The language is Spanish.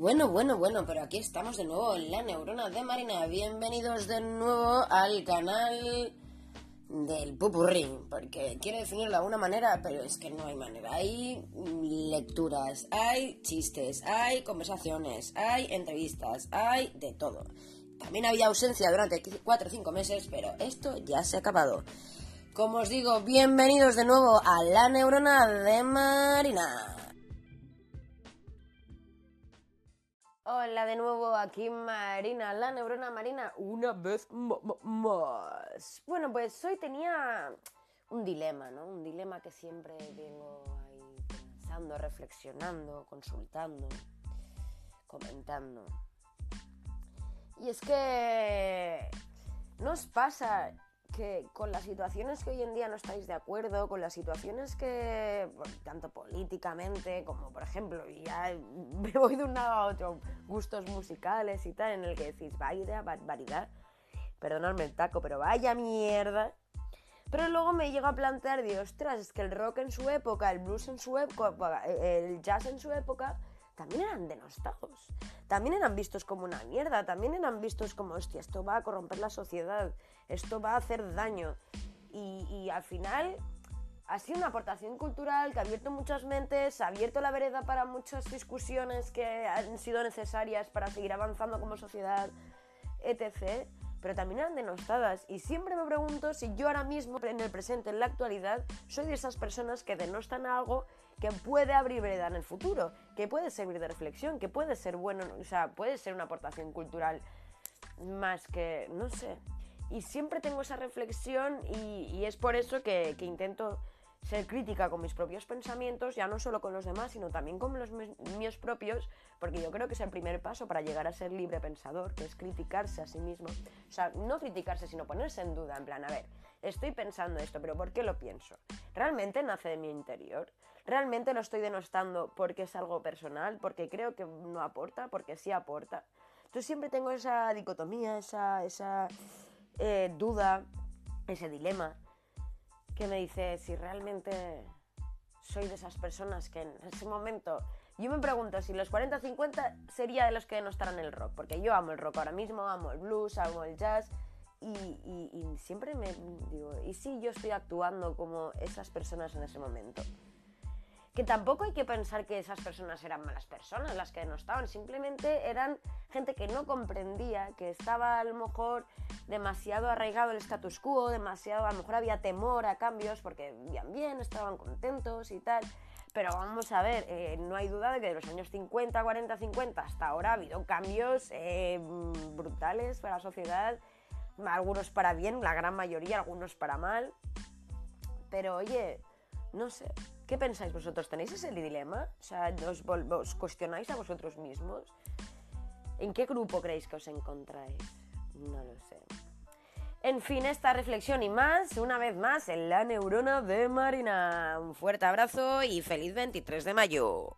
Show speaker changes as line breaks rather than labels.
Bueno, bueno, bueno, pero aquí estamos de nuevo en la neurona de Marina. Bienvenidos de nuevo al canal del Pupurri, porque quiero definirlo de alguna manera, pero es que no hay manera. Hay lecturas, hay chistes, hay conversaciones, hay entrevistas, hay de todo. También había ausencia durante 4 o 5 meses, pero esto ya se ha acabado. Como os digo, bienvenidos de nuevo a la neurona de Marina. Hola de nuevo, aquí Marina, la neurona Marina, una vez más. Bueno, pues hoy tenía un dilema, ¿no? Un dilema que siempre vengo ahí pensando, reflexionando, consultando, comentando. Y es que nos pasa que con las situaciones que hoy en día no estáis de acuerdo, con las situaciones que, tanto políticamente como, por ejemplo, ya me voy de un lado a otro, gustos musicales y tal, en el que decís, vaya barbaridad, perdonadme el taco, pero vaya mierda. Pero luego me llego a plantear, digo, ostras, es que el rock en su época, el blues en su época, el jazz en su época, también eran denostados, también eran vistos como una mierda, también eran vistos como, hostia, esto va a corromper la sociedad, esto va a hacer daño. Y, al final ha sido una aportación cultural que ha abierto muchas mentes, ha abierto la vereda para muchas discusiones que han sido necesarias para seguir avanzando como sociedad, etc. Pero también eran denostadas. Y siempre me pregunto si yo ahora mismo, en el presente, en la actualidad, soy de esas personas que denostan algo que puede abrir vereda en el futuro, que puede servir de reflexión, que puede ser bueno, o sea, puede ser una aportación cultural más que, no sé. Y siempre tengo esa reflexión y, es por eso que, intento ser crítica con mis propios pensamientos, ya no solo con los demás, sino también con los míos propios, porque yo creo que es el primer paso para llegar a ser libre pensador, que es criticarse a sí mismo. O sea, no criticarse, sino ponerse en duda, en plan, a ver, estoy pensando esto, pero ¿por qué lo pienso? ¿Realmente nace de mi interior? ¿Realmente lo estoy denostando porque es algo personal? ¿Porque creo que no aporta? ¿Porque sí aporta? Entonces siempre tengo esa dicotomía, esa, esa eh, duda, ese dilema, que me dice si realmente soy de esas personas que en ese momento... Yo me pregunto si los 40-50 sería de los que denostaran el rock, porque yo amo el rock ahora mismo, amo el blues, amo el jazz, y, siempre me digo, ¿y si yo estoy actuando como esas personas en ese momento? Que tampoco hay que pensar que esas personas eran malas personas las que no estaban, simplemente eran gente que no comprendía, que estaba a lo mejor demasiado arraigado el status quo, demasiado, a lo mejor había temor a cambios porque vivían bien, estaban contentos y tal. Pero vamos a ver, eh, no hay duda de que de los años 50, 40, 50 hasta ahora ha habido cambios eh, brutales para la sociedad algunos para bien, la gran mayoría, algunos para mal. Pero oye, no sé, ¿qué pensáis vosotros? ¿Tenéis ese dilema? O sea, ¿os, os cuestionáis a vosotros mismos? ¿En qué grupo creéis que os encontráis? No lo sé. En fin, esta reflexión y más, una vez más, en la neurona de Marina. Un fuerte abrazo y feliz 23 de mayo.